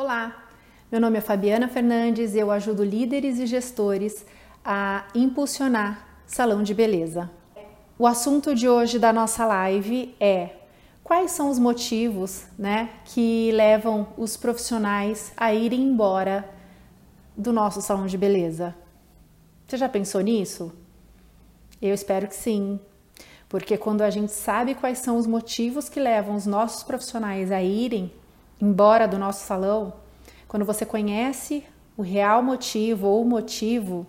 Olá, meu nome é Fabiana Fernandes e eu ajudo líderes e gestores a impulsionar salão de beleza. O assunto de hoje da nossa live é quais são os motivos né, que levam os profissionais a irem embora do nosso salão de beleza. Você já pensou nisso? Eu espero que sim, porque quando a gente sabe quais são os motivos que levam os nossos profissionais a irem embora do nosso salão, quando você conhece o real motivo ou o motivo,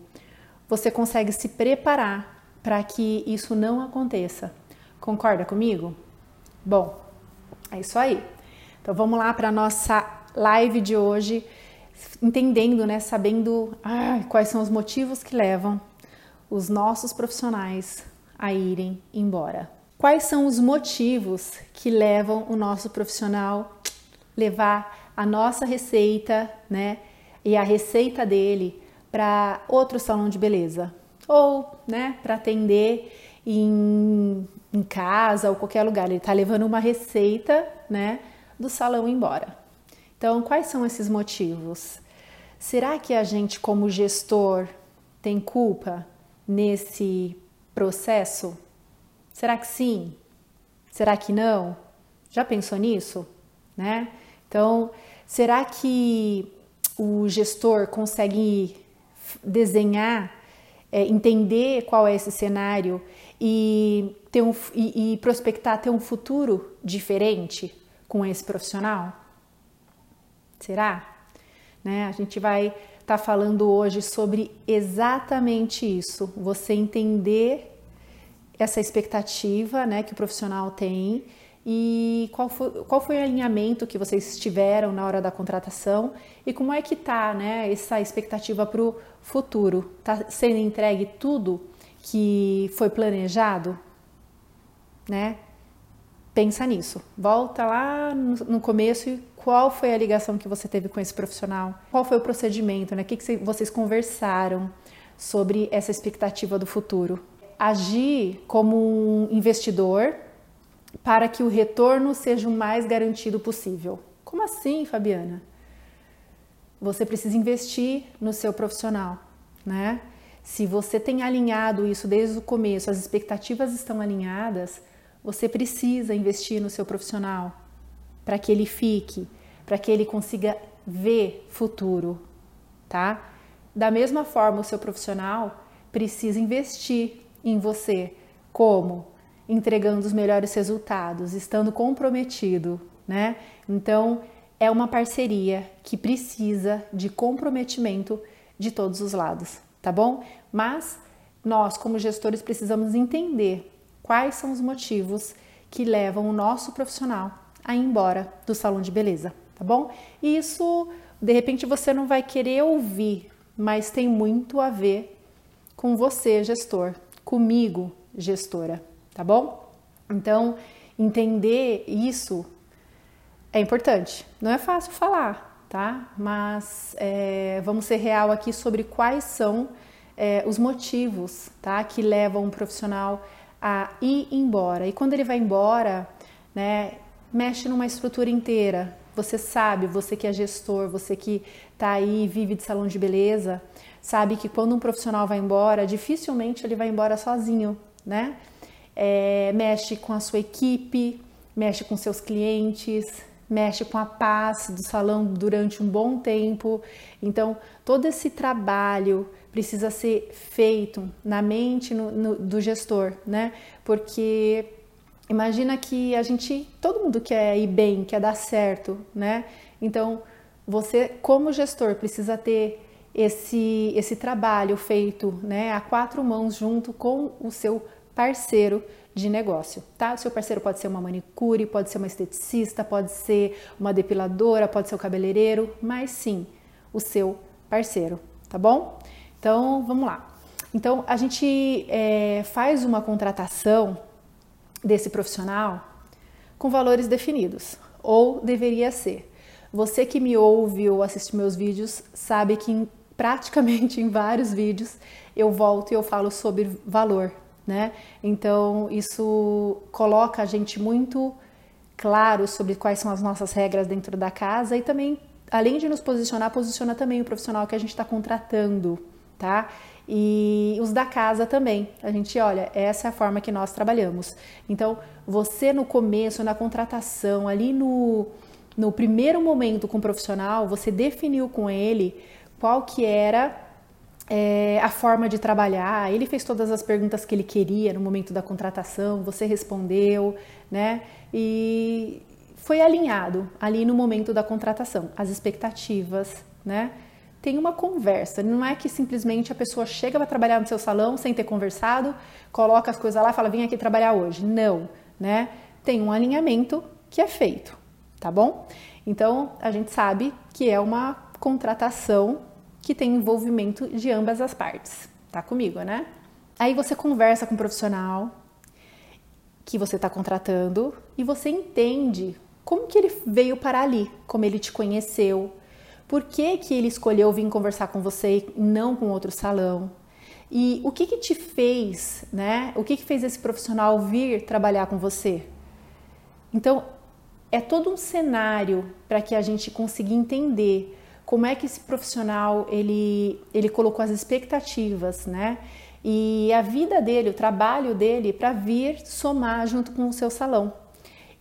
você consegue se preparar para que isso não aconteça. Concorda comigo? Bom, é isso aí. Então vamos lá para a nossa live de hoje, entendendo, né, sabendo quais são os motivos que levam os nossos profissionais a irem embora. Quais são os motivos que levam o nosso profissional levar a nossa receita, né, e a receita dele para outro salão de beleza ou, né, para atender em, em casa ou qualquer lugar. Ele está levando uma receita, né, do salão embora. Então, quais são esses motivos? Será que a gente, como gestor, tem culpa nesse processo? Será que sim? Será que não? Já pensou nisso? Né? Então, será que o gestor consegue desenhar, é, entender qual é esse cenário e, ter um, e, e prospectar ter um futuro diferente com esse profissional? Será? Né? A gente vai estar tá falando hoje sobre exatamente isso. Você entender essa expectativa né, que o profissional tem e qual foi, qual foi o alinhamento que vocês tiveram na hora da contratação e como é que tá né, essa expectativa para o futuro? Está sendo entregue tudo que foi planejado? Né? Pensa nisso. Volta lá no começo e qual foi a ligação que você teve com esse profissional? Qual foi o procedimento? Né? O que, que vocês conversaram sobre essa expectativa do futuro? Agir como um investidor para que o retorno seja o mais garantido possível. Como assim, Fabiana? Você precisa investir no seu profissional, né? Se você tem alinhado isso desde o começo, as expectativas estão alinhadas, você precisa investir no seu profissional para que ele fique, para que ele consiga ver futuro, tá? Da mesma forma, o seu profissional precisa investir em você. Como? Entregando os melhores resultados, estando comprometido, né? Então, é uma parceria que precisa de comprometimento de todos os lados, tá bom? Mas nós, como gestores, precisamos entender quais são os motivos que levam o nosso profissional a ir embora do salão de beleza, tá bom? E isso, de repente, você não vai querer ouvir, mas tem muito a ver com você, gestor, comigo, gestora tá bom? Então, entender isso é importante. Não é fácil falar, tá? Mas é, vamos ser real aqui sobre quais são é, os motivos, tá? Que levam um profissional a ir embora. E quando ele vai embora, né? Mexe numa estrutura inteira. Você sabe, você que é gestor, você que tá aí, vive de salão de beleza, sabe que quando um profissional vai embora, dificilmente ele vai embora sozinho, né? É, mexe com a sua equipe, mexe com seus clientes, mexe com a paz do salão durante um bom tempo. Então, todo esse trabalho precisa ser feito na mente no, no, do gestor, né? Porque imagina que a gente, todo mundo quer ir bem, quer dar certo, né? Então, você, como gestor, precisa ter esse, esse trabalho feito né, a quatro mãos junto com o seu parceiro de negócio, tá? O seu parceiro pode ser uma manicure, pode ser uma esteticista, pode ser uma depiladora, pode ser o cabeleireiro, mas sim, o seu parceiro, tá bom? Então, vamos lá. Então, a gente é, faz uma contratação desse profissional com valores definidos, ou deveria ser. Você que me ouve ou assiste meus vídeos sabe que em, praticamente em vários vídeos eu volto e eu falo sobre valor, né? Então isso coloca a gente muito claro sobre quais são as nossas regras dentro da casa e também além de nos posicionar, posiciona também o profissional que a gente está contratando, tá? E os da casa também. A gente, olha, essa é a forma que nós trabalhamos. Então, você no começo, na contratação, ali no, no primeiro momento com o profissional, você definiu com ele qual que era é, a forma de trabalhar. Ele fez todas as perguntas que ele queria no momento da contratação, você respondeu, né? E foi alinhado ali no momento da contratação, as expectativas, né? tem uma conversa. Não é que simplesmente a pessoa chega para trabalhar no seu salão sem ter conversado, coloca as coisas lá fala, vem aqui trabalhar hoje. Não, né? Tem um alinhamento que é feito, tá bom? Então, a gente sabe que é uma contratação que tem envolvimento de ambas as partes. Tá comigo, né? Aí você conversa com o profissional que você está contratando e você entende como que ele veio para ali, como ele te conheceu, por que, que ele escolheu vir conversar com você e não com outro salão? E o que, que te fez, né? O que, que fez esse profissional vir trabalhar com você? Então, é todo um cenário para que a gente consiga entender como é que esse profissional ele, ele colocou as expectativas, né? E a vida dele, o trabalho dele para vir somar junto com o seu salão.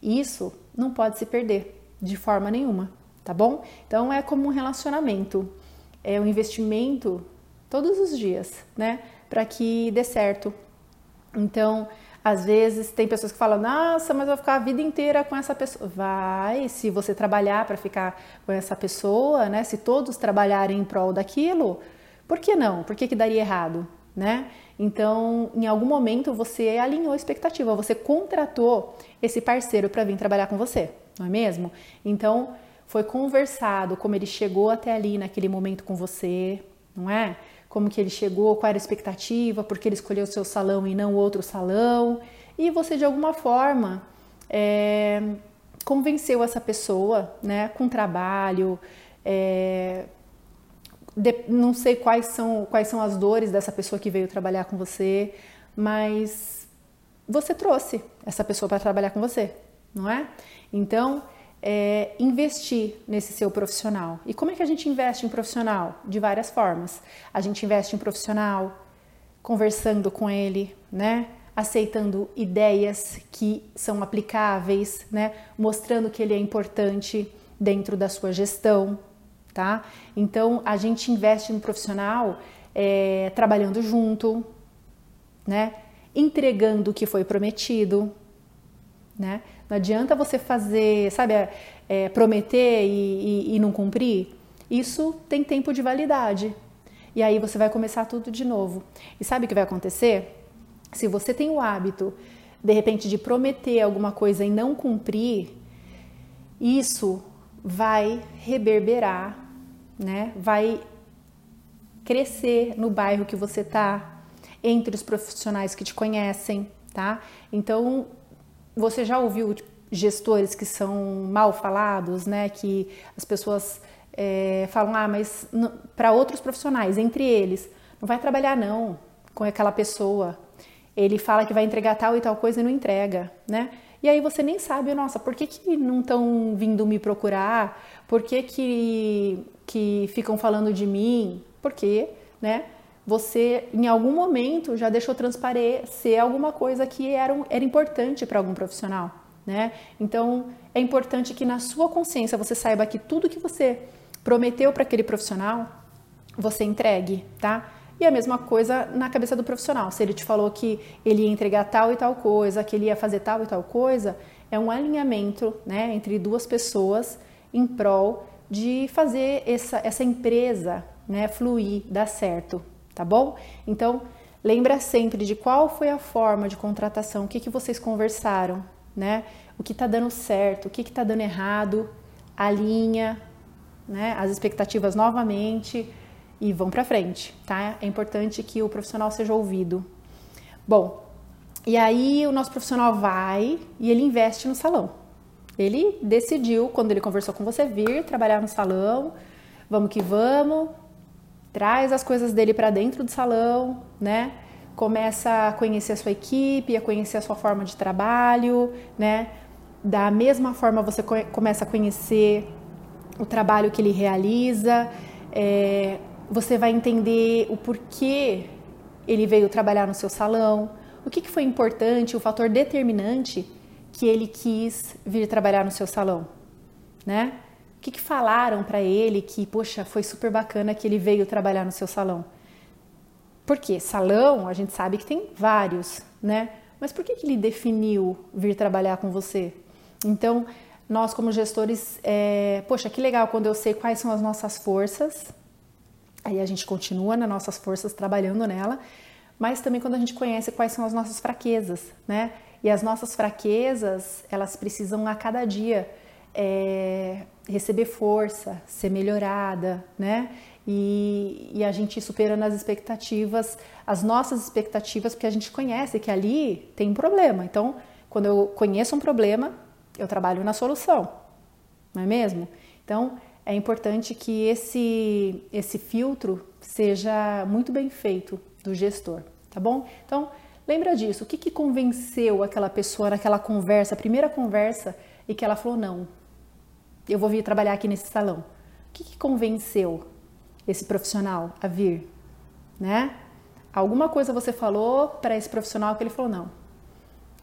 Isso não pode se perder de forma nenhuma tá bom? Então é como um relacionamento, é um investimento todos os dias, né? Para que dê certo. Então, às vezes tem pessoas que falam: "Nossa, mas eu vou ficar a vida inteira com essa pessoa". Vai, se você trabalhar para ficar com essa pessoa, né? Se todos trabalharem em prol daquilo, por que não? Por que que daria errado, né? Então, em algum momento você alinhou a expectativa, você contratou esse parceiro para vir trabalhar com você, não é mesmo? Então, foi conversado como ele chegou até ali naquele momento com você, não é? Como que ele chegou, qual era a expectativa, porque ele escolheu o seu salão e não outro salão, e você de alguma forma é, convenceu essa pessoa, né, com trabalho, é, de, não sei quais são, quais são as dores dessa pessoa que veio trabalhar com você, mas você trouxe essa pessoa para trabalhar com você, não é? Então, é, investir nesse seu profissional. E como é que a gente investe em profissional? De várias formas. A gente investe em profissional conversando com ele, né? Aceitando ideias que são aplicáveis, né? Mostrando que ele é importante dentro da sua gestão, tá? Então a gente investe no profissional é, trabalhando junto, né? Entregando o que foi prometido, né? Não adianta você fazer, sabe, é, é, prometer e, e, e não cumprir. Isso tem tempo de validade. E aí você vai começar tudo de novo. E sabe o que vai acontecer? Se você tem o hábito, de repente, de prometer alguma coisa e não cumprir, isso vai reverberar, né? Vai crescer no bairro que você tá, entre os profissionais que te conhecem, tá? Então, você já ouviu tipo, gestores que são mal falados, né? Que as pessoas é, falam, ah, mas para outros profissionais, entre eles, não vai trabalhar não com aquela pessoa. Ele fala que vai entregar tal e tal coisa e não entrega, né? E aí você nem sabe, nossa, por que, que não estão vindo me procurar? Por que, que, que ficam falando de mim? Porque, né? Você em algum momento já deixou transparecer alguma coisa que era, era importante para algum profissional, né? Então é importante que na sua consciência você saiba que tudo que você prometeu para aquele profissional você entregue, tá? E a mesma coisa na cabeça do profissional. Se ele te falou que ele ia entregar tal e tal coisa, que ele ia fazer tal e tal coisa, é um alinhamento né, entre duas pessoas em prol de fazer essa, essa empresa né, fluir, dar certo, tá bom? Então, lembra sempre de qual foi a forma de contratação, o que, que vocês conversaram, né? O que está dando certo, o que está dando errado, alinha né, as expectativas novamente e vão para frente, tá? É importante que o profissional seja ouvido. Bom, e aí o nosso profissional vai e ele investe no salão. Ele decidiu, quando ele conversou com você, vir trabalhar no salão, vamos que vamos, traz as coisas dele para dentro do salão, né? Começa a conhecer a sua equipe, a conhecer a sua forma de trabalho, né? Da mesma forma você começa a conhecer o trabalho que ele realiza, é, você vai entender o porquê ele veio trabalhar no seu salão, o que, que foi importante, o fator determinante que ele quis vir trabalhar no seu salão, né? O que, que falaram para ele que, poxa, foi super bacana que ele veio trabalhar no seu salão? Porque salão, a gente sabe que tem vários, né? Mas por que, que ele definiu vir trabalhar com você? Então, nós como gestores, é, poxa, que legal quando eu sei quais são as nossas forças, aí a gente continua nas nossas forças trabalhando nela, mas também quando a gente conhece quais são as nossas fraquezas, né? E as nossas fraquezas, elas precisam a cada dia é, receber força, ser melhorada, né? E, e, a gente superando as expectativas, as nossas expectativas, porque a gente conhece que ali tem um problema. Então, quando eu conheço um problema, eu trabalho na solução, não é mesmo? Então, é importante que esse, esse filtro seja muito bem feito do gestor, tá bom? Então, lembra disso. O que, que convenceu aquela pessoa naquela conversa, primeira conversa, e que ela falou: não, eu vou vir trabalhar aqui nesse salão? O que, que convenceu esse profissional a vir? Né? Alguma coisa você falou para esse profissional que ele falou: não,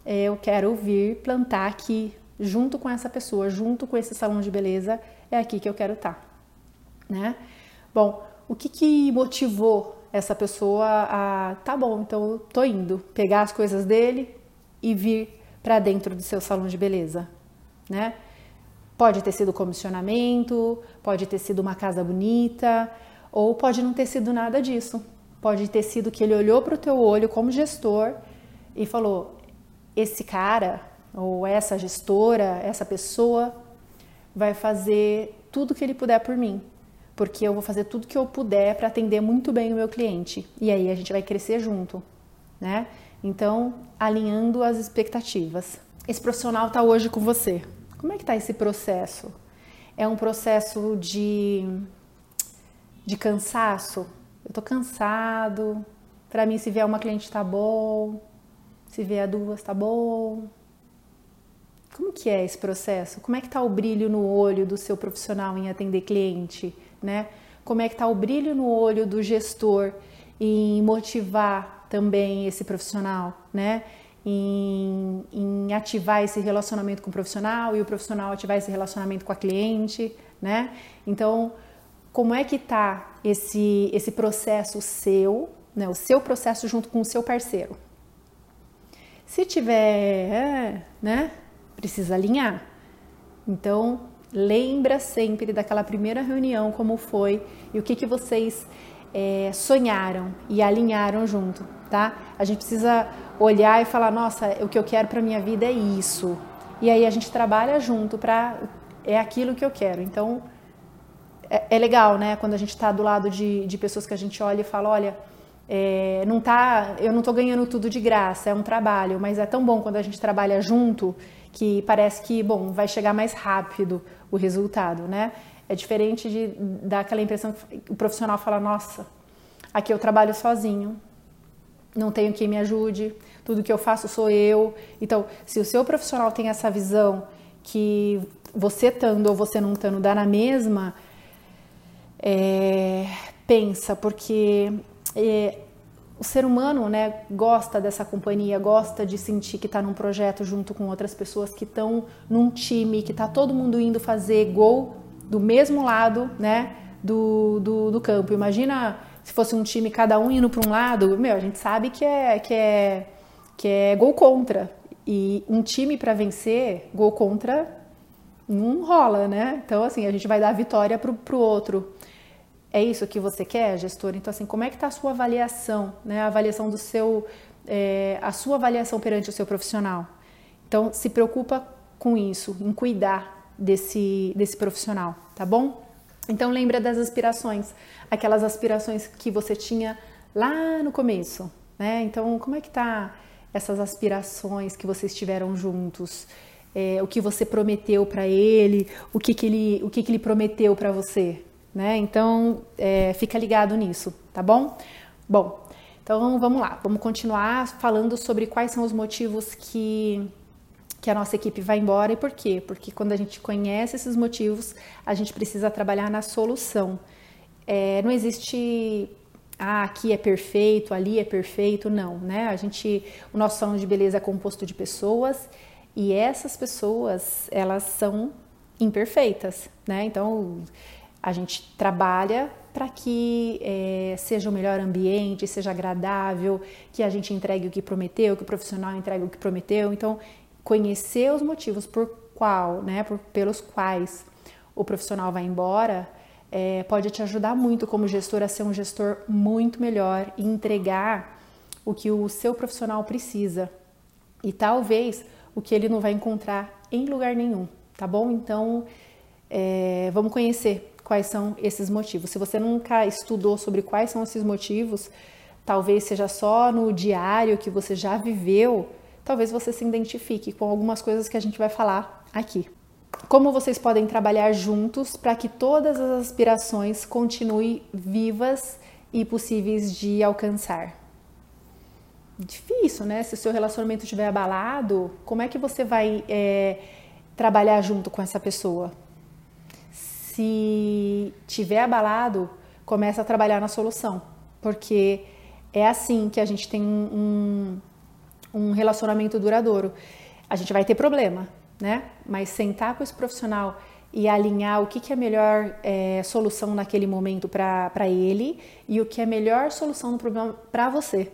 eu quero vir plantar aqui junto com essa pessoa, junto com esse salão de beleza, é aqui que eu quero estar, tá, né? Bom, o que, que motivou essa pessoa a, tá bom, então eu tô indo pegar as coisas dele e vir para dentro do seu salão de beleza, né? Pode ter sido comissionamento, pode ter sido uma casa bonita, ou pode não ter sido nada disso. Pode ter sido que ele olhou para o teu olho como gestor e falou: esse cara ou essa gestora, essa pessoa vai fazer tudo que ele puder por mim, porque eu vou fazer tudo que eu puder para atender muito bem o meu cliente. E aí a gente vai crescer junto, né? Então, alinhando as expectativas. Esse profissional está hoje com você. Como é que está esse processo? É um processo de, de cansaço? Eu estou cansado. Para mim, se vier uma cliente está bom. Se vier duas está bom. Como que é esse processo? Como é que está o brilho no olho do seu profissional em atender cliente, né? Como é que está o brilho no olho do gestor em motivar também esse profissional, né? Em, em, ativar esse relacionamento com o profissional e o profissional ativar esse relacionamento com a cliente, né? Então, como é que está esse, esse processo seu, né? O seu processo junto com o seu parceiro? Se tiver, é, né? precisa alinhar. Então, lembra sempre daquela primeira reunião, como foi e o que, que vocês é, sonharam e alinharam junto, tá? A gente precisa olhar e falar, nossa, o que eu quero para minha vida é isso. E aí a gente trabalha junto para é aquilo que eu quero. Então, é, é legal, né? Quando a gente está do lado de, de pessoas que a gente olha e fala, olha, é, não tá, eu não estou ganhando tudo de graça, é um trabalho, mas é tão bom quando a gente trabalha junto que parece que, bom, vai chegar mais rápido o resultado, né? É diferente de dar aquela impressão que o profissional fala, nossa, aqui eu trabalho sozinho, não tenho quem me ajude, tudo que eu faço sou eu. Então, se o seu profissional tem essa visão que você estando ou você não estando dá na mesma, é, pensa, porque é, o ser humano né, gosta dessa companhia, gosta de sentir que está num projeto junto com outras pessoas que estão num time, que está todo mundo indo fazer gol do mesmo lado né, do, do, do, campo. Imagina se fosse um time cada um indo para um lado, meu, a gente sabe que é, que é, que é gol contra. E um time para vencer, gol contra, não rola, né? Então, assim, a gente vai dar a vitória para o outro. É isso que você quer, gestor? Então, assim, como é que está a sua avaliação, né? A avaliação do seu, é, a sua avaliação perante o seu profissional. Então, se preocupa com isso, em cuidar desse, desse profissional, tá bom? Então, lembra das aspirações, aquelas aspirações que você tinha lá no começo, né? Então, como é que tá essas aspirações que vocês tiveram juntos? É, o que você prometeu para ele, o que, que ele, o que, que ele prometeu para você, né? Então, é, fica ligado nisso, tá bom? Bom, então vamos lá, vamos continuar falando sobre quais são os motivos que, que a nossa equipe vai embora. E por quê? Porque quando a gente conhece esses motivos, a gente precisa trabalhar na solução. É, não existe ah, aqui é perfeito, ali é perfeito, não, né? A gente, o nosso salão de beleza é composto de pessoas e essas pessoas, elas são imperfeitas, né? Então, a gente trabalha para que é, seja o melhor ambiente, seja agradável, que a gente entregue o que prometeu, que o profissional entregue o que prometeu. Então, conhecer os motivos por qual, né, por, pelos quais o profissional vai embora, é, pode te ajudar muito como gestor a ser um gestor muito melhor e entregar o que o seu profissional precisa e talvez o que ele não vai encontrar em lugar nenhum, tá bom? Então, é, vamos conhecer quais são esses motivos. Se você nunca estudou sobre quais são esses motivos, talvez seja só no diário que você já viveu, talvez você se identifique com algumas coisas que a gente vai falar aqui. Como vocês podem trabalhar juntos para que todas as aspirações continuem vivas e possíveis de alcançar? Difícil, né? Se o seu relacionamento estiver abalado, como é que você vai é, trabalhar junto com essa pessoa? Se tiver abalado, começa a trabalhar na solução, porque é assim que a gente tem um, um relacionamento duradouro. A gente vai ter problema, né? Mas sentar com esse profissional e alinhar o que, que é a melhor é, solução naquele momento para ele e o que é a melhor solução no problema para você.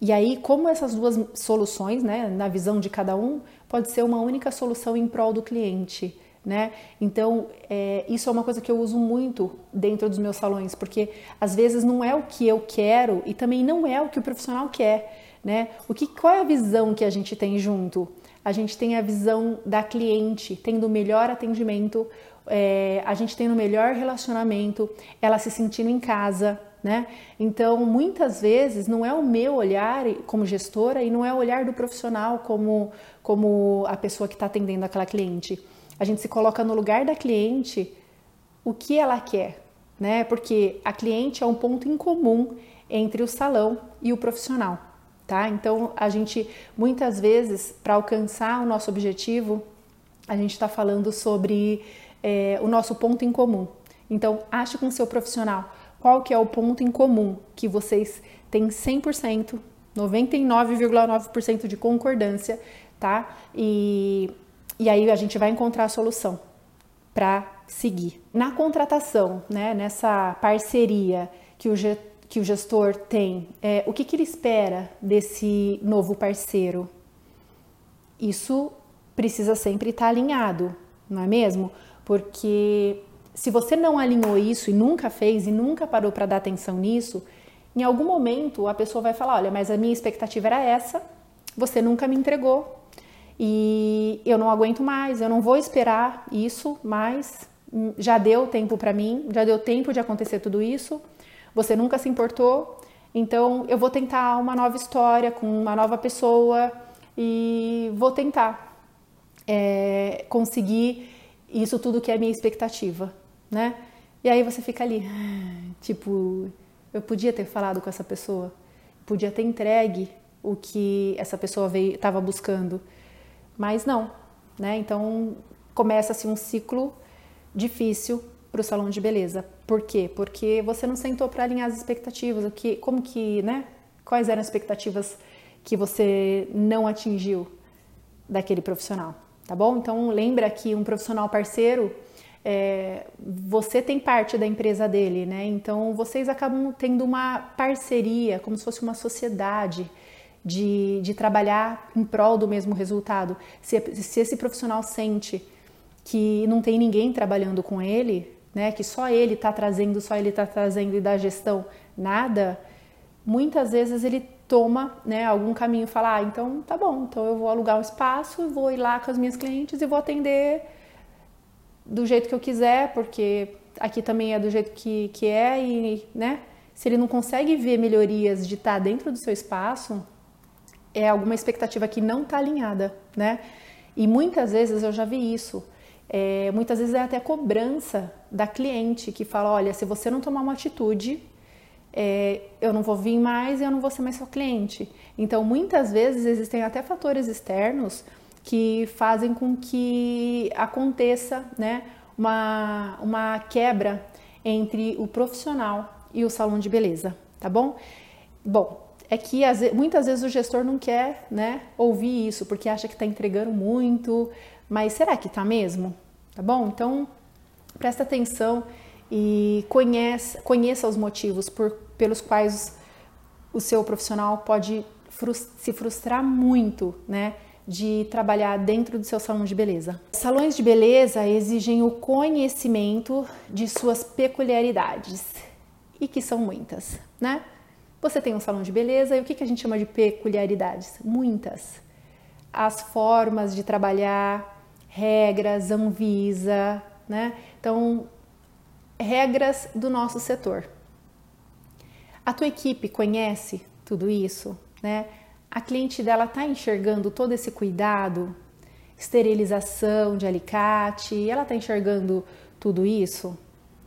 E aí, como essas duas soluções, né, na visão de cada um, pode ser uma única solução em prol do cliente né? Então, é, isso é uma coisa que eu uso muito dentro dos meus salões, porque às vezes não é o que eu quero e também não é o que o profissional quer, né? O que, qual é a visão que a gente tem junto? A gente tem a visão da cliente, tendo melhor atendimento, é, a gente tendo o melhor relacionamento, ela se sentindo em casa, né? Então, muitas vezes não é o meu olhar como gestora e não é o olhar do profissional como, como a pessoa que está atendendo aquela cliente a gente se coloca no lugar da cliente o que ela quer, né? Porque a cliente é um ponto em comum entre o salão e o profissional, tá? Então a gente muitas vezes para alcançar o nosso objetivo a gente está falando sobre é, o nosso ponto em comum. Então ache com o seu profissional qual que é o ponto em comum que vocês têm 100%, 99,9% de concordância, tá? E e aí a gente vai encontrar a solução para seguir. Na contratação, né, nessa parceria que o, que o gestor tem, é, o que, que ele espera desse novo parceiro? Isso precisa sempre estar alinhado, não é mesmo? Porque se você não alinhou isso e nunca fez e nunca parou para dar atenção nisso, em algum momento a pessoa vai falar: olha, mas a minha expectativa era essa, você nunca me entregou, e eu não aguento mais, eu não vou esperar isso mais. Já deu tempo para mim, já deu tempo de acontecer tudo isso. Você nunca se importou, então eu vou tentar uma nova história com uma nova pessoa e vou tentar é, conseguir isso tudo que é minha expectativa, né? E aí você fica ali, tipo, eu podia ter falado com essa pessoa, podia ter entregue o que essa pessoa estava buscando. Mas não, né? Então começa-se um ciclo difícil para o salão de beleza. Por quê? Porque você não sentou para alinhar as expectativas, o que, como que, né? Quais eram as expectativas que você não atingiu daquele profissional, tá bom? Então lembra que um profissional parceiro é, você tem parte da empresa dele, né? Então vocês acabam tendo uma parceria, como se fosse uma sociedade de, de trabalhar em prol do mesmo resultado. Se, se esse profissional sente que não tem ninguém trabalhando com ele, né, que só ele está trazendo, só ele está trazendo e da gestão nada, muitas vezes ele toma né, algum caminho e fala, ah, então tá bom, então eu vou alugar um espaço, vou ir lá com as minhas clientes e vou atender do jeito que eu quiser, porque aqui também é do jeito que, que é e, né, se ele não consegue ver melhorias de estar tá dentro do seu espaço, é alguma expectativa que não está alinhada, né? E muitas vezes eu já vi isso. É, muitas vezes é até cobrança da cliente que fala: olha, se você não tomar uma atitude, é, eu não vou vir mais e eu não vou ser mais seu cliente. Então, muitas vezes existem até fatores externos que fazem com que aconteça né, uma, uma quebra entre o profissional e o salão de beleza, tá bom? Bom, é que muitas vezes o gestor não quer né, ouvir isso, porque acha que está entregando muito, mas será que está mesmo? Tá bom? Então, presta atenção e conheça, conheça os motivos por, pelos quais o seu profissional pode se frustrar muito, né? De trabalhar dentro do seu salão de beleza. Salões de beleza exigem o conhecimento de suas peculiaridades e que são muitas, né? Você tem um salão de beleza e o que, que a gente chama de peculiaridades? Muitas. As formas de trabalhar, regras, Anvisa, né? Então, regras do nosso setor. A tua equipe conhece tudo isso, né? A cliente dela está enxergando todo esse cuidado, esterilização de alicate, ela está enxergando tudo isso,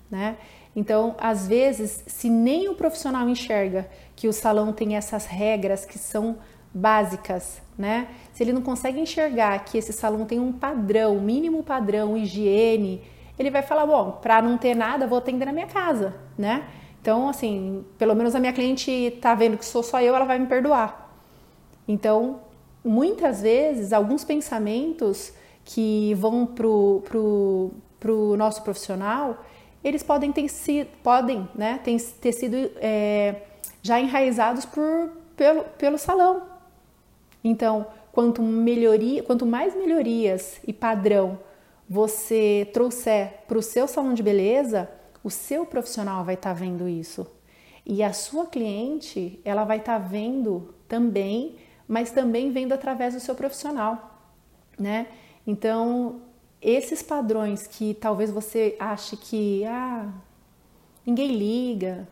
né? Então, às vezes, se nem o profissional enxerga que o salão tem essas regras que são básicas, né? Se ele não consegue enxergar que esse salão tem um padrão, mínimo padrão, higiene, ele vai falar, bom, para não ter nada, vou atender na minha casa, né? Então, assim, pelo menos a minha cliente tá vendo que sou só eu, ela vai me perdoar. Então, muitas vezes, alguns pensamentos que vão pro, pro, pro nosso profissional, eles podem ter sido, podem, né, ter, ter sido é, já enraizados por, pelo, pelo salão. Então, quanto, melhoria, quanto mais melhorias e padrão você trouxer para o seu salão de beleza, o seu profissional vai estar tá vendo isso. E a sua cliente, ela vai estar tá vendo também, mas também vendo através do seu profissional, né? Então, esses padrões que talvez você ache que ah, ninguém liga,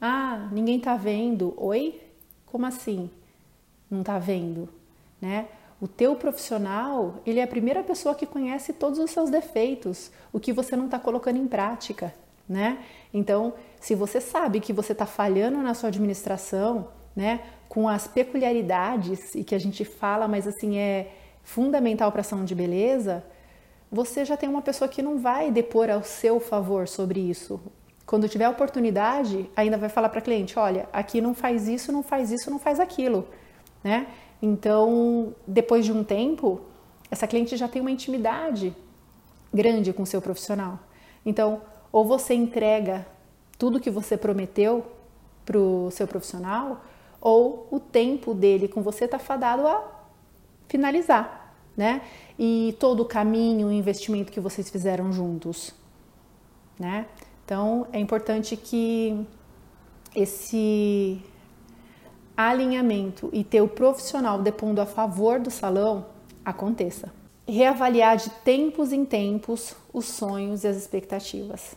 ah, ninguém tá vendo. Oi? Como assim? Não tá vendo, né? O teu profissional, ele é a primeira pessoa que conhece todos os seus defeitos, o que você não está colocando em prática, né? Então, se você sabe que você está falhando na sua administração, né, com as peculiaridades e que a gente fala, mas assim é fundamental para ação de beleza, você já tem uma pessoa que não vai depor ao seu favor sobre isso. Quando tiver oportunidade, ainda vai falar para a cliente: olha, aqui não faz isso, não faz isso, não faz aquilo, né? Então, depois de um tempo, essa cliente já tem uma intimidade grande com o seu profissional. Então, ou você entrega tudo que você prometeu para o seu profissional, ou o tempo dele com você está fadado a finalizar né? E todo o caminho, o investimento que vocês fizeram juntos, né? Então é importante que esse alinhamento e ter o profissional depondo a favor do salão aconteça. Reavaliar de tempos em tempos os sonhos e as expectativas.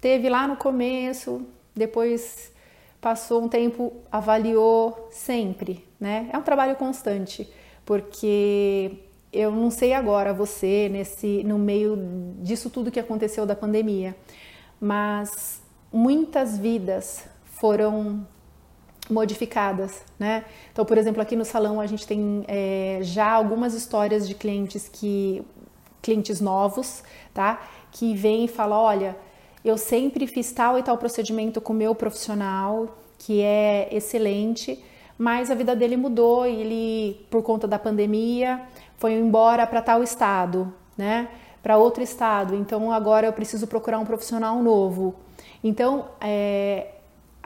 Teve lá no começo, depois passou um tempo, avaliou sempre, né? É um trabalho constante porque eu não sei agora você nesse no meio disso tudo que aconteceu da pandemia, mas muitas vidas foram modificadas, né? Então, por exemplo, aqui no salão a gente tem é, já algumas histórias de clientes que clientes novos, tá? Que vêm e falam, olha, eu sempre fiz tal e tal procedimento com meu profissional, que é excelente, mas a vida dele mudou e ele, por conta da pandemia, foi embora para tal estado, né? Para outro estado. Então agora eu preciso procurar um profissional novo. Então, é,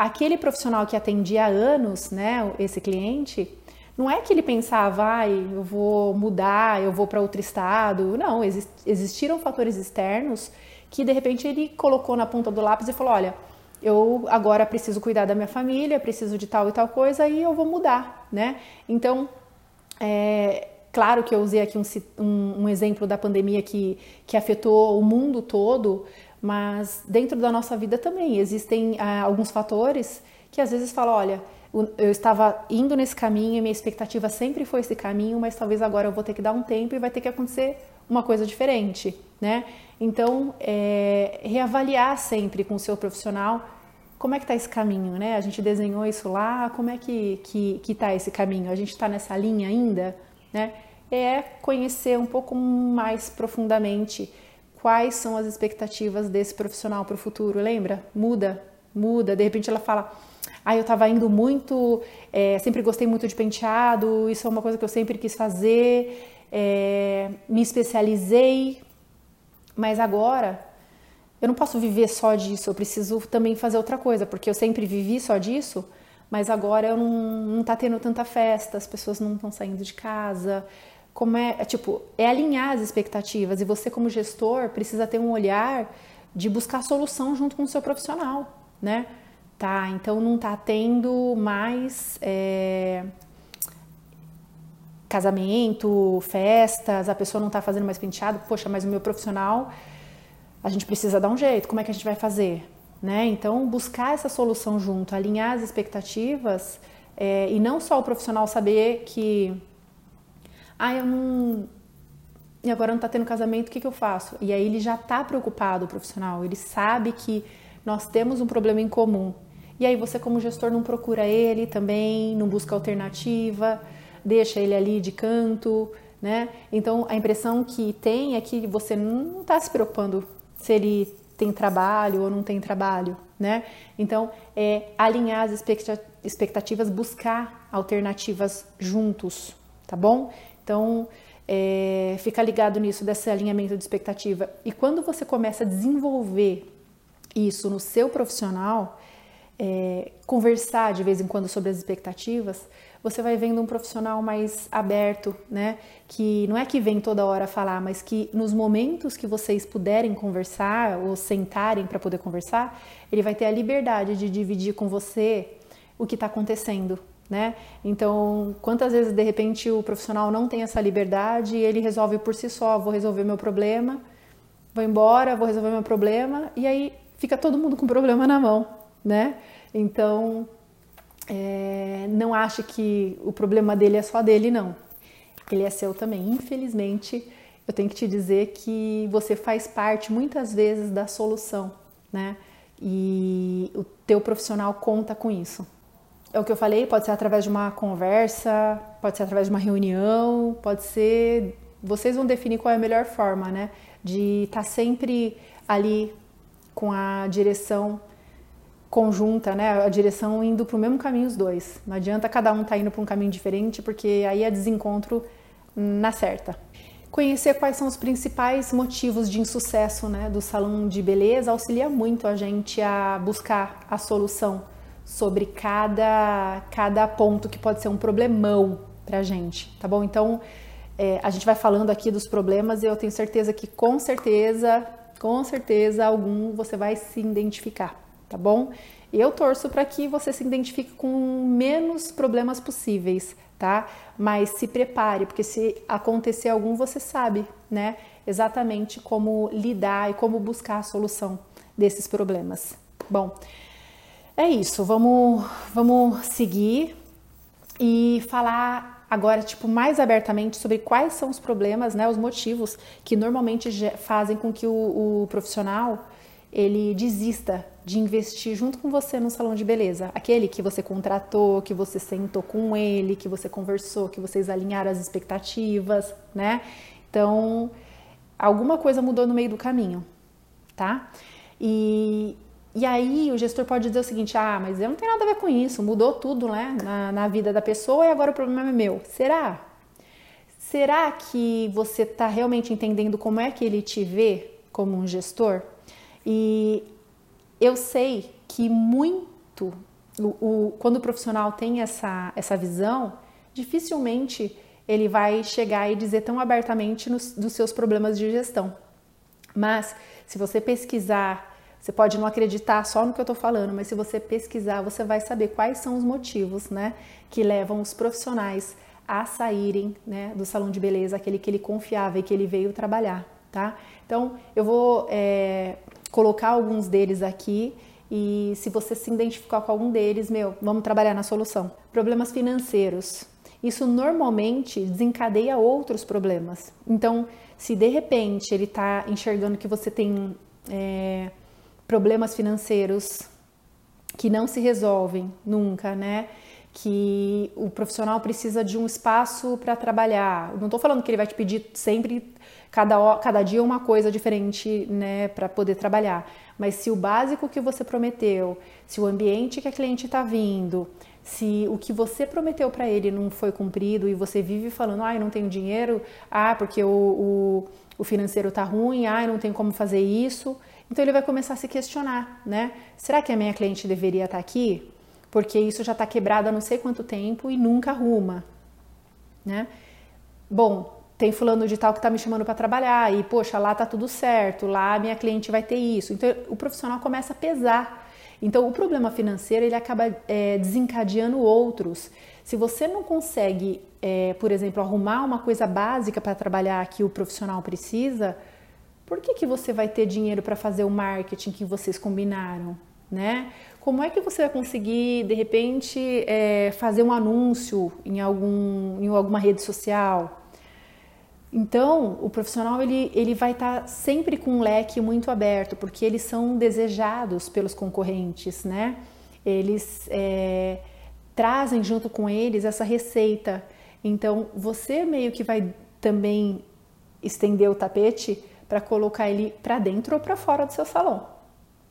aquele profissional que atendia há anos, né? Esse cliente, não é que ele pensava, ai, eu vou mudar, eu vou para outro estado. Não, existiram fatores externos que de repente ele colocou na ponta do lápis e falou: olha eu agora preciso cuidar da minha família, preciso de tal e tal coisa e eu vou mudar, né? Então, é, claro que eu usei aqui um, um, um, exemplo da pandemia que, que afetou o mundo todo, mas dentro da nossa vida também existem ah, alguns fatores que às vezes falam, olha, eu estava indo nesse caminho, minha expectativa sempre foi esse caminho, mas talvez agora eu vou ter que dar um tempo e vai ter que acontecer uma coisa diferente, né? Então, é, reavaliar sempre com o seu profissional como é que está esse caminho, né? A gente desenhou isso lá, como é que que, que tá esse caminho? A gente está nessa linha ainda, né? é conhecer um pouco mais profundamente quais são as expectativas desse profissional para o futuro. Lembra? Muda, muda. De repente ela fala: Ah, eu estava indo muito, é, sempre gostei muito de penteado, isso é uma coisa que eu sempre quis fazer, é, me especializei, mas agora eu não posso viver só disso, eu preciso também fazer outra coisa, porque eu sempre vivi só disso mas agora eu não, não tá tendo tanta festa, as pessoas não estão saindo de casa. Como é, é, tipo, é alinhar as expectativas e você como gestor precisa ter um olhar de buscar solução junto com o seu profissional, né? Tá, então não tá tendo mais é, casamento, festas, a pessoa não tá fazendo mais penteado, poxa, mas o meu profissional, a gente precisa dar um jeito, como é que a gente vai fazer? Né? Então, buscar essa solução junto, alinhar as expectativas é, e não só o profissional saber que, ah, eu não. E agora não está tendo casamento, o que, que eu faço? E aí ele já está preocupado, o profissional, ele sabe que nós temos um problema em comum. E aí você, como gestor, não procura ele também, não busca alternativa, deixa ele ali de canto, né? Então a impressão que tem é que você não está se preocupando se ele tem trabalho ou não tem trabalho, né? Então, é alinhar as expectativas, buscar alternativas juntos, tá bom? Então, é, fica ligado nisso, desse alinhamento de expectativa. E quando você começa a desenvolver isso no seu profissional, é, conversar de vez em quando sobre as expectativas, você vai vendo um profissional mais aberto, né? Que não é que vem toda hora falar, mas que nos momentos que vocês puderem conversar ou sentarem para poder conversar, ele vai ter a liberdade de dividir com você o que está acontecendo, né? Então, quantas vezes de repente o profissional não tem essa liberdade e ele resolve por si só, vou resolver meu problema, vou embora, vou resolver meu problema e aí fica todo mundo com problema na mão, né? Então, é, não ache que o problema dele é só dele, não. Ele é seu também. Infelizmente, eu tenho que te dizer que você faz parte muitas vezes da solução, né? E o teu profissional conta com isso. É o que eu falei, pode ser através de uma conversa, pode ser através de uma reunião, pode ser. Vocês vão definir qual é a melhor forma, né? De estar tá sempre ali com a direção conjunta, né? A direção indo para o mesmo caminho os dois. Não adianta cada um estar tá indo para um caminho diferente, porque aí é desencontro na certa. Conhecer quais são os principais motivos de insucesso né, do salão de beleza auxilia muito a gente a buscar a solução sobre cada, cada ponto que pode ser um problemão para a gente, tá bom? Então, é, a gente vai falando aqui dos problemas e eu tenho certeza que com certeza, com certeza algum você vai se identificar tá bom? Eu torço para que você se identifique com menos problemas possíveis, tá? Mas se prepare, porque se acontecer algum, você sabe, né? Exatamente como lidar e como buscar a solução desses problemas. Bom, é isso. Vamos, vamos seguir e falar agora, tipo, mais abertamente sobre quais são os problemas, né? Os motivos que normalmente fazem com que o, o profissional ele desista de investir junto com você no salão de beleza. Aquele que você contratou, que você sentou com ele, que você conversou, que vocês alinharam as expectativas, né? Então, alguma coisa mudou no meio do caminho, tá? E, e aí o gestor pode dizer o seguinte: ah, mas eu não tenho nada a ver com isso, mudou tudo, né? Na, na vida da pessoa e agora o problema é meu. Será? Será que você está realmente entendendo como é que ele te vê como um gestor? E eu sei que muito, o, o, quando o profissional tem essa, essa visão, dificilmente ele vai chegar e dizer tão abertamente nos, dos seus problemas de gestão. Mas se você pesquisar, você pode não acreditar só no que eu estou falando, mas se você pesquisar, você vai saber quais são os motivos né, que levam os profissionais a saírem né, do salão de beleza, aquele que ele confiava e que ele veio trabalhar. Tá? Então, eu vou é, colocar alguns deles aqui e se você se identificar com algum deles, meu, vamos trabalhar na solução. Problemas financeiros. Isso normalmente desencadeia outros problemas. Então, se de repente ele está enxergando que você tem é, problemas financeiros que não se resolvem nunca, né? que o profissional precisa de um espaço para trabalhar. Não estou falando que ele vai te pedir sempre cada, cada dia uma coisa diferente, né, para poder trabalhar. Mas se o básico que você prometeu, se o ambiente que a cliente está vindo, se o que você prometeu para ele não foi cumprido e você vive falando, ah, eu não tenho dinheiro, ah, porque o, o, o financeiro está ruim, ah, eu não tenho como fazer isso. Então ele vai começar a se questionar, né? Será que a minha cliente deveria estar tá aqui? Porque isso já está quebrado há não sei quanto tempo e nunca arruma, né? Bom, tem fulano de tal que está me chamando para trabalhar e poxa, lá tá tudo certo, lá minha cliente vai ter isso. Então o profissional começa a pesar. Então o problema financeiro ele acaba é, desencadeando outros. Se você não consegue, é, por exemplo, arrumar uma coisa básica para trabalhar que o profissional precisa, por que, que você vai ter dinheiro para fazer o marketing que vocês combinaram, né? Como é que você vai conseguir, de repente, é, fazer um anúncio em, algum, em alguma rede social? Então, o profissional ele, ele vai estar tá sempre com um leque muito aberto, porque eles são desejados pelos concorrentes, né? Eles é, trazem junto com eles essa receita. Então, você meio que vai também estender o tapete para colocar ele para dentro ou para fora do seu salão,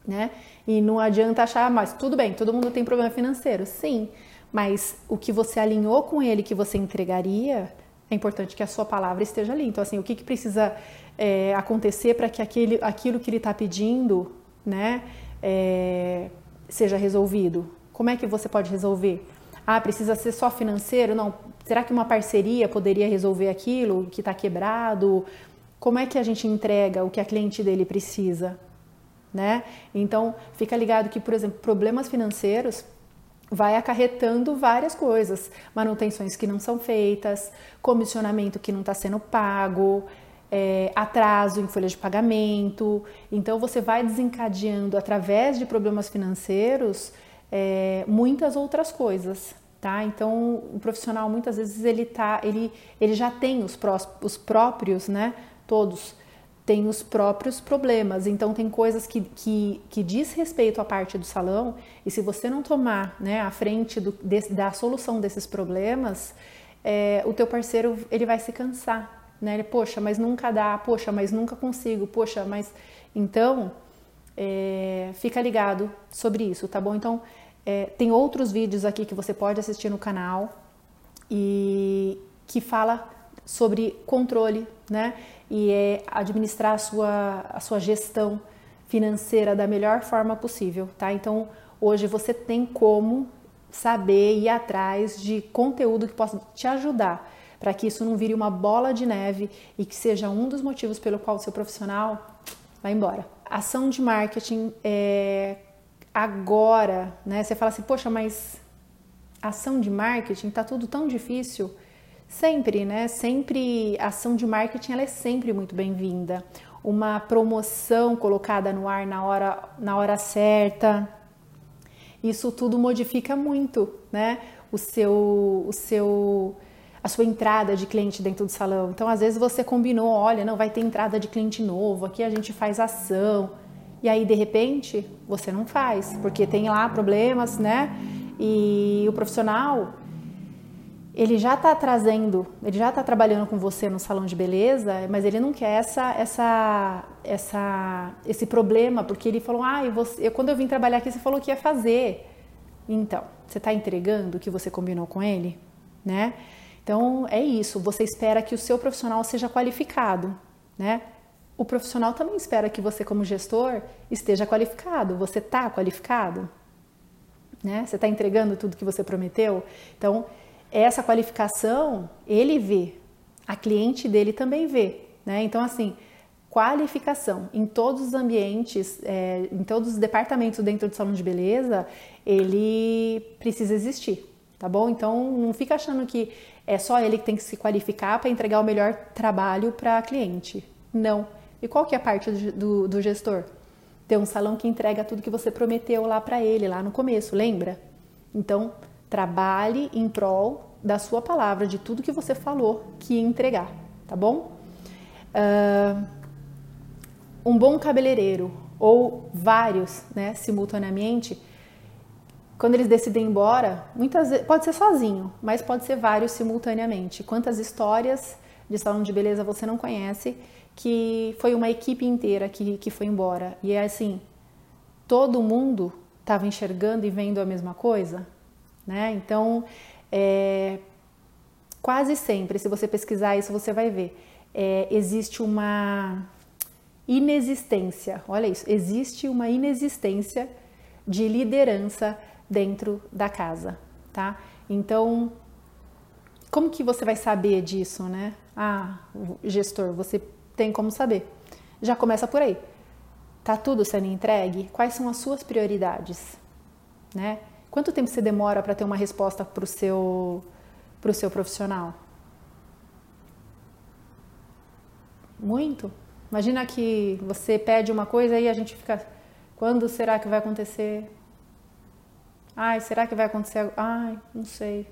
né? E não adianta achar, mas tudo bem, todo mundo tem problema financeiro, sim, mas o que você alinhou com ele que você entregaria é importante que a sua palavra esteja ali. Então, assim, o que, que precisa é, acontecer para que aquele, aquilo que ele está pedindo, né, é, seja resolvido? Como é que você pode resolver? Ah, precisa ser só financeiro? Não. Será que uma parceria poderia resolver aquilo que está quebrado? Como é que a gente entrega o que a cliente dele precisa? Né? Então, fica ligado que, por exemplo, problemas financeiros vai acarretando várias coisas, manutenções que não são feitas, comissionamento que não está sendo pago, é, atraso em folha de pagamento. Então você vai desencadeando através de problemas financeiros é, muitas outras coisas. Tá? Então o profissional muitas vezes ele tá, ele, ele já tem os, pró os próprios, né? Todos tem os próprios problemas. Então tem coisas que, que, que diz respeito à parte do salão e se você não tomar né, a frente do, de, da solução desses problemas, é, o teu parceiro ele vai se cansar. Né? Ele, poxa, mas nunca dá, poxa, mas nunca consigo, poxa, mas... Então, é, fica ligado sobre isso, tá bom? Então, é, tem outros vídeos aqui que você pode assistir no canal e que fala sobre controle, né? E é administrar a sua, a sua gestão financeira da melhor forma possível, tá? Então, hoje você tem como saber ir atrás de conteúdo que possa te ajudar para que isso não vire uma bola de neve e que seja um dos motivos pelo qual o seu profissional vai embora. Ação de marketing é agora, né? Você fala assim, poxa, mas ação de marketing tá tudo tão difícil. Sempre, né? Sempre ação de marketing ela é sempre muito bem-vinda. Uma promoção colocada no ar na hora, na hora certa. Isso tudo modifica muito, né? O seu, o seu, a sua entrada de cliente dentro do salão. Então, às vezes você combinou, olha, não vai ter entrada de cliente novo, aqui a gente faz ação. E aí, de repente, você não faz, porque tem lá problemas, né? E o profissional ele já está trazendo, ele já está trabalhando com você no salão de beleza, mas ele não quer essa, essa, essa, esse problema, porque ele falou, ah, você, eu, quando eu vim trabalhar aqui, você falou que ia fazer. Então, você está entregando o que você combinou com ele, né? Então é isso. Você espera que o seu profissional seja qualificado, né? O profissional também espera que você, como gestor, esteja qualificado. Você está qualificado, né? Você está entregando tudo que você prometeu. Então essa qualificação ele vê, a cliente dele também vê, né? Então, assim, qualificação em todos os ambientes, é, em todos os departamentos dentro do salão de beleza, ele precisa existir, tá bom? Então, não fica achando que é só ele que tem que se qualificar para entregar o melhor trabalho para a cliente. Não. E qual que é a parte do, do, do gestor? Ter um salão que entrega tudo que você prometeu lá para ele, lá no começo, lembra? Então, Trabalhe em prol da sua palavra, de tudo que você falou que entregar, tá bom? Uh, um bom cabeleireiro ou vários, né, simultaneamente, quando eles decidem ir embora, muitas vezes, pode ser sozinho, mas pode ser vários simultaneamente. Quantas histórias de salão de beleza você não conhece que foi uma equipe inteira que, que foi embora? E é assim, todo mundo estava enxergando e vendo a mesma coisa, né? Então, é, quase sempre, se você pesquisar isso, você vai ver, é, existe uma inexistência, olha isso, existe uma inexistência de liderança dentro da casa, tá? Então, como que você vai saber disso, né? Ah, gestor, você tem como saber. Já começa por aí. Tá tudo sendo entregue? Quais são as suas prioridades, né? Quanto tempo você demora para ter uma resposta para o seu, pro seu profissional? Muito? Imagina que você pede uma coisa e a gente fica. Quando será que vai acontecer? Ai, será que vai acontecer? Ai, não sei.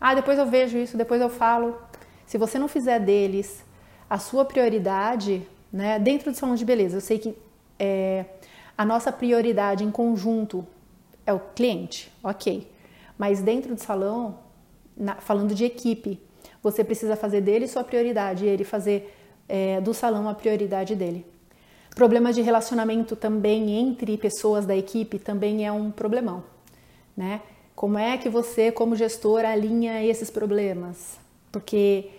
Ah, depois eu vejo isso, depois eu falo. Se você não fizer deles a sua prioridade, né, dentro do salão de beleza, eu sei que é, a nossa prioridade em conjunto é o cliente, ok. Mas dentro do salão, na, falando de equipe, você precisa fazer dele sua prioridade e ele fazer é, do salão a prioridade dele. Problemas de relacionamento também entre pessoas da equipe também é um problemão né? Como é que você, como gestor, alinha esses problemas? Porque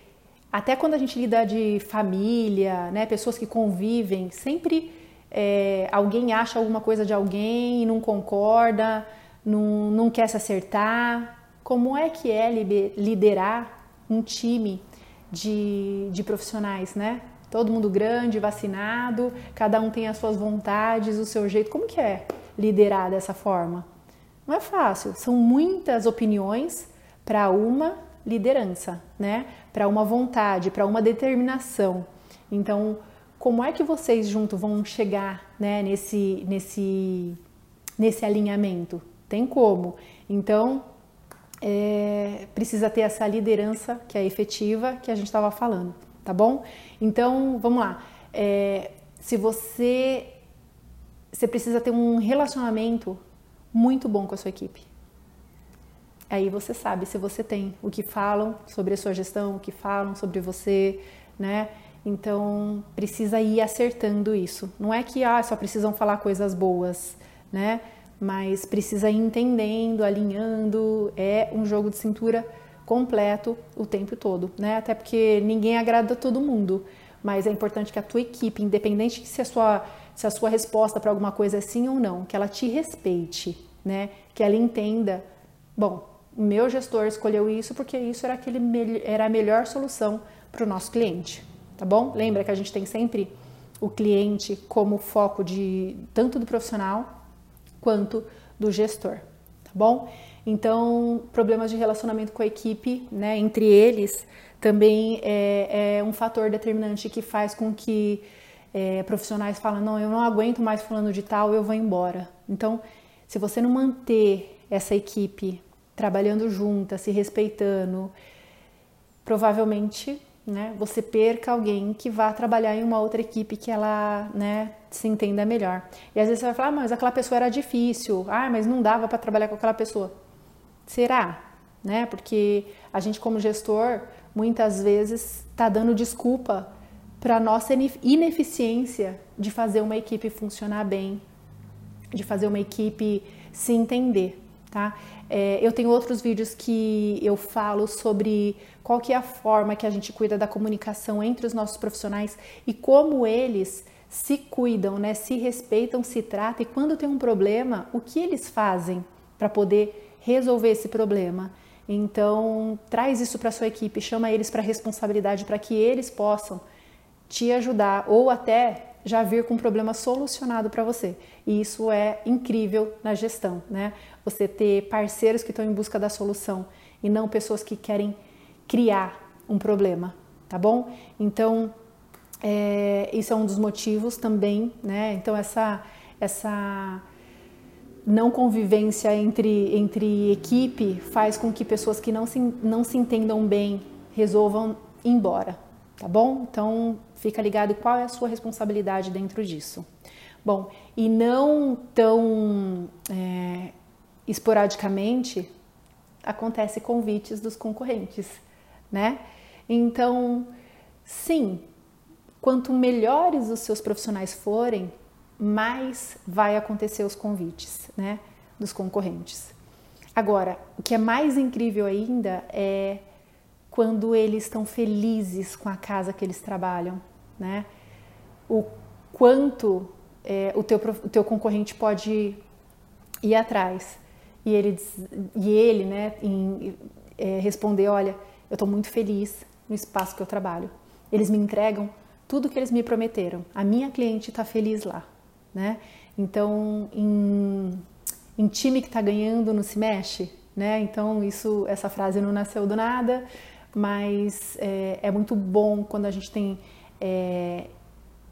até quando a gente lida de família, né, pessoas que convivem, sempre é, alguém acha alguma coisa de alguém e não concorda, não, não quer se acertar. Como é que é liderar um time de, de profissionais, né? Todo mundo grande, vacinado, cada um tem as suas vontades, o seu jeito. Como que é liderar dessa forma? Não é fácil, são muitas opiniões para uma liderança, né? Para uma vontade, para uma determinação. Então, como é que vocês juntos vão chegar, né, nesse nesse nesse alinhamento? Tem como. Então, é, precisa ter essa liderança que é efetiva que a gente estava falando, tá bom? Então, vamos lá. É, se você você precisa ter um relacionamento muito bom com a sua equipe. Aí você sabe se você tem o que falam sobre a sua gestão, o que falam sobre você, né? Então precisa ir acertando isso. Não é que ah, só precisam falar coisas boas, né? Mas precisa ir entendendo, alinhando. É um jogo de cintura completo o tempo todo, né? Até porque ninguém agrada todo mundo. Mas é importante que a tua equipe, independente se a sua, se a sua resposta para alguma coisa é sim ou não, que ela te respeite, né? Que ela entenda, bom, o meu gestor escolheu isso porque isso era, aquele, era a melhor solução para o nosso cliente, tá bom? Lembra que a gente tem sempre o cliente como foco de tanto do profissional quanto do gestor, tá bom? Então, problemas de relacionamento com a equipe, né, entre eles, também é, é um fator determinante que faz com que é, profissionais falem, não, eu não aguento mais falando de tal, eu vou embora. Então, se você não manter essa equipe trabalhando junta, se respeitando, provavelmente né, você perca alguém que vá trabalhar em uma outra equipe que ela né, se entenda melhor. E às vezes você vai falar, ah, mas aquela pessoa era difícil, ah, mas não dava para trabalhar com aquela pessoa. Será? Né? Porque a gente, como gestor, muitas vezes está dando desculpa para nossa ineficiência de fazer uma equipe funcionar bem, de fazer uma equipe se entender, tá? É, eu tenho outros vídeos que eu falo sobre qual que é a forma que a gente cuida da comunicação entre os nossos profissionais e como eles se cuidam, né? Se respeitam, se tratam e quando tem um problema, o que eles fazem para poder resolver esse problema? Então, traz isso para sua equipe, chama eles para responsabilidade para que eles possam te ajudar ou até já vir com um problema solucionado para você. E isso é incrível na gestão, né? Você ter parceiros que estão em busca da solução e não pessoas que querem criar um problema, tá bom? Então, é, isso é um dos motivos também, né? Então, essa, essa não convivência entre, entre equipe faz com que pessoas que não se, não se entendam bem resolvam ir embora, tá bom? Então, fica ligado qual é a sua responsabilidade dentro disso. Bom, e não tão é, esporadicamente acontece convites dos concorrentes, né? Então, sim, quanto melhores os seus profissionais forem, mais vai acontecer os convites, né, dos concorrentes. Agora, o que é mais incrível ainda é quando eles estão felizes com a casa que eles trabalham, né? O quanto é, o, teu, o teu concorrente pode ir atrás e ele, e ele né, em, é, responder, olha, eu estou muito feliz no espaço que eu trabalho. Eles me entregam tudo que eles me prometeram. A minha cliente está feliz lá, né? Então, em, em time que está ganhando não se mexe, né? Então, isso, essa frase não nasceu do nada, mas é, é muito bom quando a gente tem é,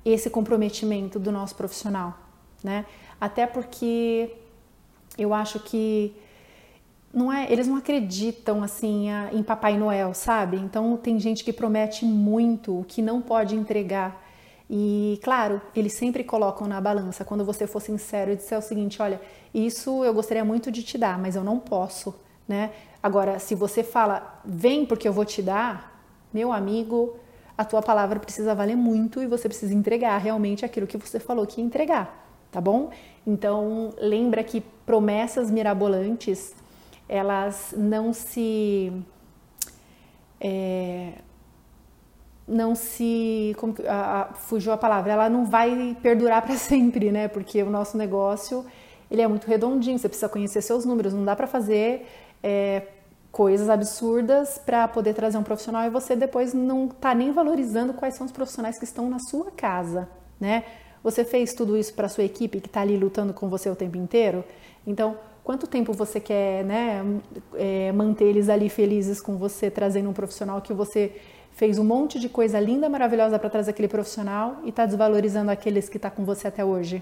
esse comprometimento do nosso profissional, né? Até porque eu acho que não é, eles não acreditam assim em Papai Noel, sabe? Então tem gente que promete muito o que não pode entregar. E claro, eles sempre colocam na balança. Quando você for sincero e disser o seguinte, olha, isso eu gostaria muito de te dar, mas eu não posso, né? Agora, se você fala, vem porque eu vou te dar, meu amigo, a tua palavra precisa valer muito e você precisa entregar realmente aquilo que você falou que ia entregar, tá bom? Então, lembra que promessas mirabolantes elas não se é, não se como, a, a, fugiu a palavra ela não vai perdurar para sempre né? Porque o nosso negócio ele é muito redondinho você precisa conhecer seus números não dá para fazer é, coisas absurdas para poder trazer um profissional e você depois não tá nem valorizando quais são os profissionais que estão na sua casa né? Você fez tudo isso para sua equipe que está ali lutando com você o tempo inteiro? Então quanto tempo você quer né, é, manter eles ali felizes com você, trazendo um profissional que você fez um monte de coisa linda, maravilhosa para trazer aquele profissional e está desvalorizando aqueles que está com você até hoje.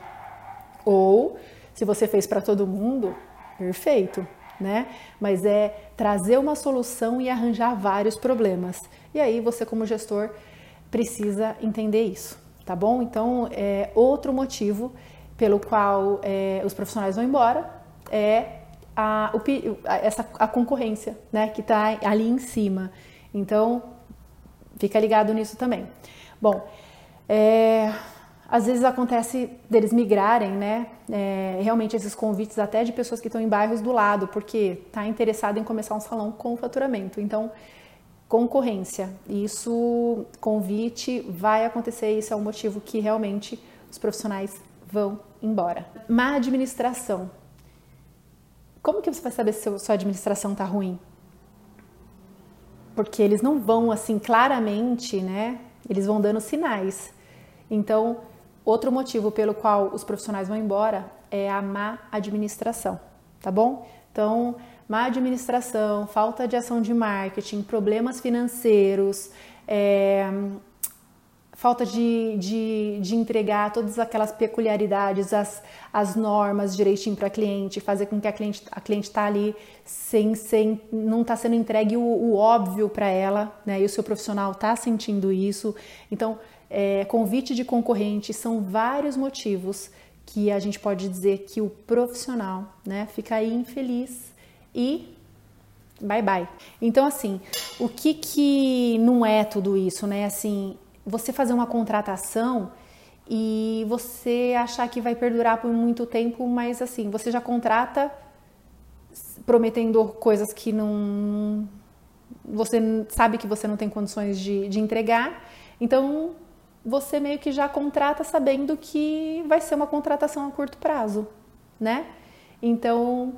Ou, se você fez para todo mundo, perfeito, né? Mas é trazer uma solução e arranjar vários problemas. E aí você, como gestor, precisa entender isso, tá bom? Então, é outro motivo pelo qual é, os profissionais vão embora é a, o, essa, a concorrência, né, que está ali em cima. Então, fica ligado nisso também. Bom, é, às vezes acontece deles migrarem, né, é, realmente esses convites até de pessoas que estão em bairros do lado, porque está interessado em começar um salão com faturamento. Então, concorrência, isso, convite, vai acontecer, isso é o motivo que realmente os profissionais vão embora. Má administração, como que você vai saber se sua administração está ruim? Porque eles não vão assim claramente, né? Eles vão dando sinais. Então, outro motivo pelo qual os profissionais vão embora é a má administração, tá bom? Então, má administração, falta de ação de marketing, problemas financeiros, é, falta de, de, de, entregar todas aquelas peculiaridades, as, as normas direitinho para cliente, fazer com que a cliente a cliente está ali sem, sem não está sendo entregue o, o óbvio para ela, né? E o seu profissional está sentindo isso. Então, é, convite de concorrente são vários motivos que a gente pode dizer que o profissional, né, fica aí infeliz e bye bye. Então, assim, o que que não é tudo isso, né? Assim, você fazer uma contratação e você achar que vai perdurar por muito tempo, mas assim, você já contrata prometendo coisas que não. Você sabe que você não tem condições de, de entregar, então você meio que já contrata sabendo que vai ser uma contratação a curto prazo, né? Então,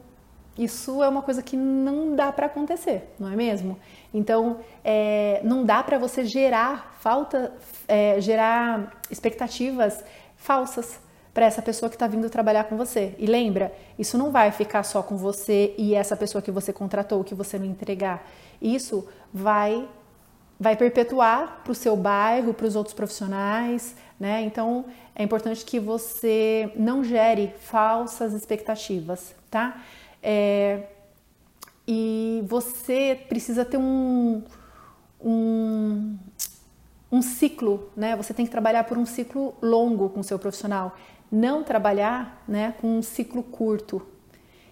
isso é uma coisa que não dá para acontecer, não é mesmo? Então, é, não dá para você gerar falta, é, gerar expectativas falsas para essa pessoa que está vindo trabalhar com você. E lembra, isso não vai ficar só com você e essa pessoa que você contratou, que você não entregar. Isso vai vai perpetuar para o seu bairro, para os outros profissionais, né? Então é importante que você não gere falsas expectativas, tá? É, e você precisa ter um, um, um ciclo, né? Você tem que trabalhar por um ciclo longo com o seu profissional, não trabalhar né, com um ciclo curto.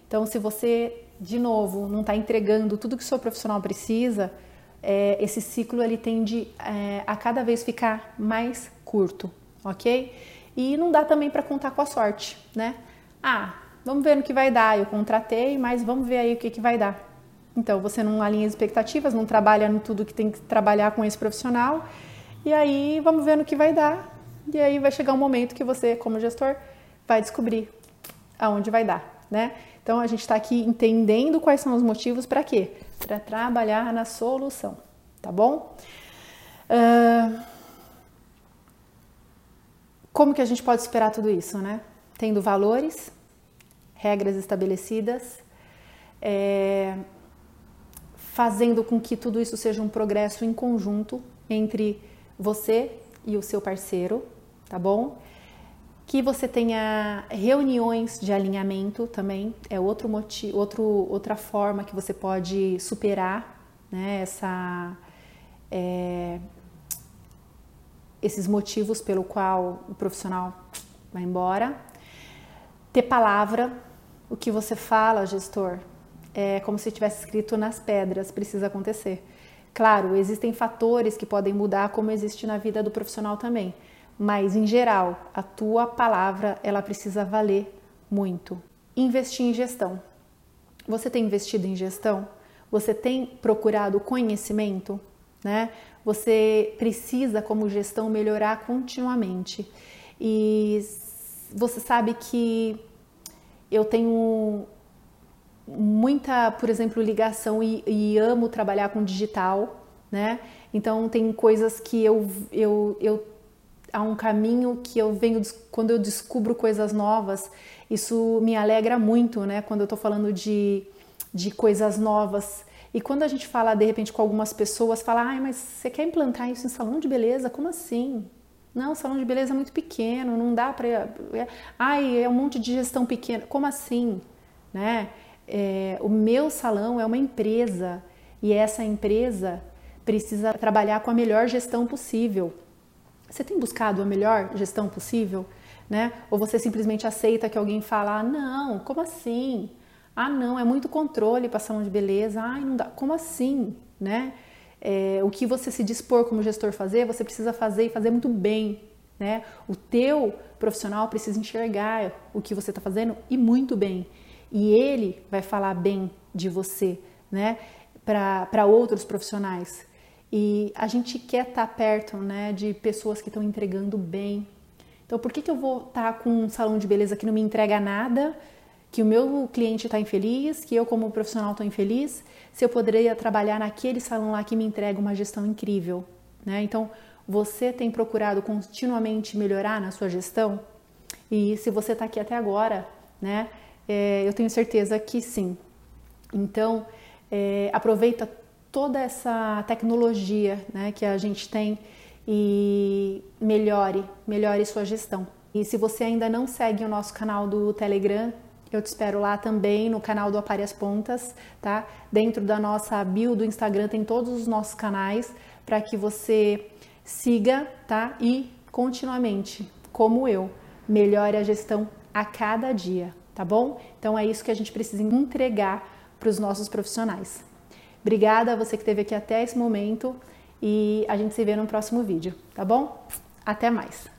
Então, se você, de novo, não está entregando tudo que o seu profissional precisa, é, esse ciclo ele tende é, a cada vez ficar mais curto, ok? E não dá também para contar com a sorte, né? Ah, vamos ver no que vai dar. Eu contratei, mas vamos ver aí o que, que vai dar. Então, você não alinha expectativas, não trabalha em tudo que tem que trabalhar com esse profissional. E aí, vamos ver no que vai dar. E aí vai chegar um momento que você, como gestor, vai descobrir aonde vai dar, né? Então, a gente está aqui entendendo quais são os motivos para quê? Para trabalhar na solução, tá bom? Uh, como que a gente pode esperar tudo isso, né? Tendo valores, regras estabelecidas, é, fazendo com que tudo isso seja um progresso em conjunto entre você e o seu parceiro, tá bom? Que você tenha reuniões de alinhamento também, é outro motivo, outro, outra forma que você pode superar né, essa, é, esses motivos pelo qual o profissional vai embora. Ter palavra, o que você fala, gestor, é como se tivesse escrito nas pedras, precisa acontecer. Claro, existem fatores que podem mudar, como existe na vida do profissional também, mas em geral, a tua palavra ela precisa valer muito. Investir em gestão. Você tem investido em gestão? Você tem procurado conhecimento? Né? Você precisa, como gestão, melhorar continuamente. E você sabe que eu tenho muita, por exemplo, ligação e, e, amo trabalhar com digital, né? Então tem coisas que eu, eu, eu há um caminho que eu venho quando eu descubro coisas novas, isso me alegra muito, né? Quando eu estou falando de, de coisas novas e quando a gente fala de repente com algumas pessoas, fala, ai, mas você quer implantar isso em salão de beleza? Como assim? Não, salão de beleza é muito pequeno, não dá para. É, ai, é um monte de gestão pequena. Como assim? Né? É, o meu salão é uma empresa e essa empresa precisa trabalhar com a melhor gestão possível. Você tem buscado a melhor gestão possível? Né? Ou você simplesmente aceita que alguém fala, ah, não, como assim? Ah, não, é muito controle para salão de beleza. Ai, não dá. Como assim, né? É, o que você se dispor como gestor fazer, você precisa fazer e fazer muito bem, né? O teu profissional precisa enxergar o que você está fazendo e muito bem. E ele vai falar bem de você, né? Para outros profissionais. E a gente quer estar tá perto, né? De pessoas que estão entregando bem. Então, por que, que eu vou estar tá com um salão de beleza que não me entrega nada? que o meu cliente está infeliz, que eu como profissional estou infeliz, se eu poderia trabalhar naquele salão lá que me entrega uma gestão incrível, né? Então, você tem procurado continuamente melhorar na sua gestão? E se você está aqui até agora, né? É, eu tenho certeza que sim. Então, é, aproveita toda essa tecnologia né, que a gente tem e melhore, melhore sua gestão. E se você ainda não segue o nosso canal do Telegram, eu te espero lá também no canal do Apare as Pontas, tá? Dentro da nossa bio do Instagram tem todos os nossos canais para que você siga, tá? E continuamente, como eu, melhore a gestão a cada dia, tá bom? Então é isso que a gente precisa entregar para os nossos profissionais. Obrigada a você que esteve aqui até esse momento e a gente se vê no próximo vídeo, tá bom? Até mais!